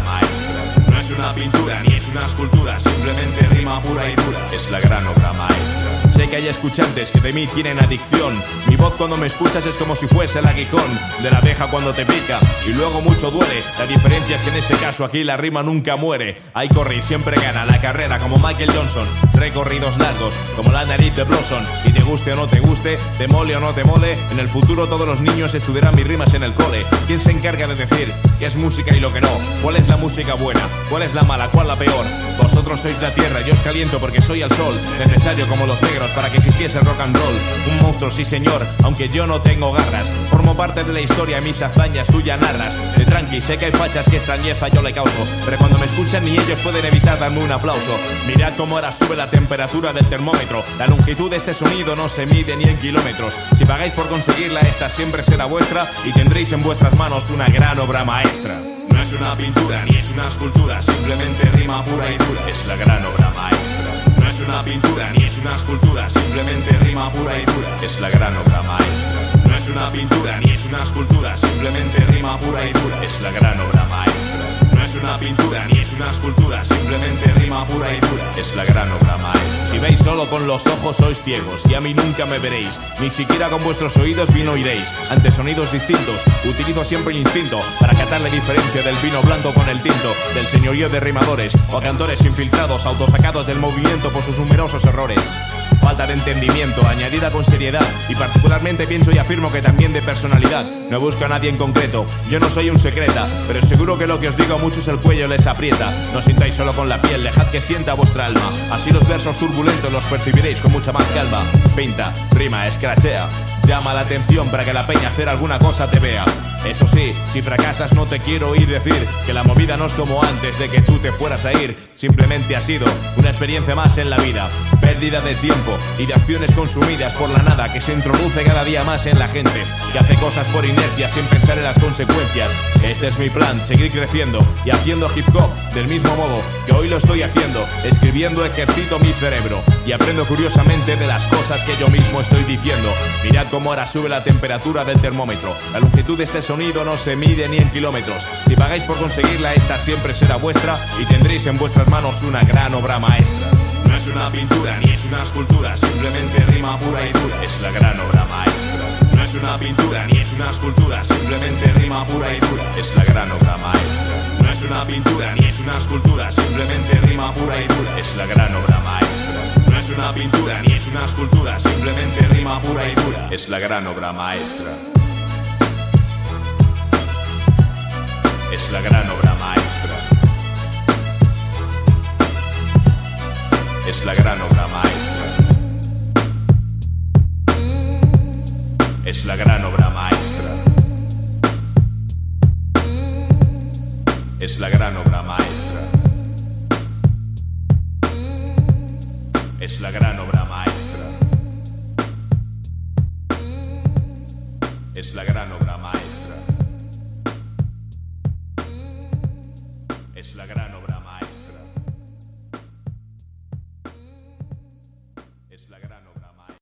es una pintura ni es una escultura, simplemente rima pura y dura. Es la gran obra maestra. Sé que hay escuchantes que de mí tienen adicción. Mi voz cuando me escuchas es como si fuese el aguijón de la abeja cuando te pica y luego mucho duele. La diferencia es que en este caso aquí la rima nunca muere. Ahí corre siempre gana la carrera como Michael Johnson. Recorridos largos como la nariz de Blossom. Y te guste o no te guste, te mole o no te mole, en el futuro todos los niños estudiarán mis rimas en el cole. ¿Quién se encarga de decir qué es música y lo que no? ¿Cuál es la música buena? ¿Cuál es la mala? ¿Cuál la peor? Vosotros sois la tierra, yo os caliento porque soy el sol. Necesario como los negros para que existiese rock and roll. Un monstruo, sí señor, aunque yo no tengo garras. Formo parte de la historia, mis hazañas tú ya narras. De tranqui, sé que hay fachas que extrañeza yo le causo. Pero cuando me escuchan ni ellos pueden evitar darme un aplauso. Mirad cómo ahora sube la temperatura del termómetro. La longitud de este sonido no se mide ni en kilómetros. Si pagáis por conseguirla, esta siempre será vuestra y tendréis en vuestras manos una gran obra maestra. No es una pintura ni es una escultura, simplemente rima pura y dura. Es la gran obra maestra. No es una pintura ni es una escultura, simplemente rima pura y dura. Es la gran obra maestra. No es una pintura ni es una escultura, simplemente rima pura y dura. Es la gran obra maestra. Es una pintura ni es una escultura, simplemente rima pura y dura. Es la gran obra maestra. Si veis solo con los ojos sois ciegos y a mí nunca me veréis. Ni siquiera con vuestros oídos bien oiréis. Ante sonidos distintos, utilizo siempre el instinto para catar la diferencia del vino blanco con el tinto, del señorío de rimadores o cantores infiltrados, autosacados del movimiento por sus numerosos errores. Falta de entendimiento, añadida con seriedad y particularmente pienso y afirmo que también de personalidad. No busco a nadie en concreto, yo no soy un secreta, pero seguro que lo que os digo a muchos el cuello les aprieta. No sintáis solo con la piel, dejad que sienta vuestra alma. Así los versos turbulentos los percibiréis con mucha más calma. Pinta, rima, escrachea. Llama la atención para que la peña hacer alguna cosa te vea. Eso sí, si fracasas no te quiero oír decir que la movida no es como antes de que tú te fueras a ir. Simplemente ha sido una experiencia más en la vida. Pérdida de tiempo y de acciones consumidas por la nada que se introduce cada día más en la gente. Que hace cosas por inercia sin pensar en las consecuencias. Este es mi plan, seguir creciendo y haciendo hip hop del mismo modo que hoy lo estoy haciendo. Escribiendo ejercito mi cerebro y aprendo curiosamente de las cosas que yo mismo estoy diciendo. Mirad cómo ahora sube la temperatura del termómetro. La longitud de este sonido no se mide ni en kilómetros. Si pagáis por conseguirla, esta siempre será vuestra y tendréis en vuestras manos una gran obra maestra. No es una pintura ni es una escultura, simplemente rima pura y dura. Es la gran obra maestra. No es una pintura ni es una escultura, simplemente rima pura y dura. Es la gran obra maestra. No es una pintura ni es una escultura, simplemente rima pura y dura. Es la gran obra maestra. No es una pintura ni es una escultura, simplemente rima pura y dura. Es la gran obra maestra. Es la gran obra maestra. Es la gran obra maestra. Es la gran obra maestra. Es la gran obra maestra. Es la gran obra maestra. Es la gran obra maestra.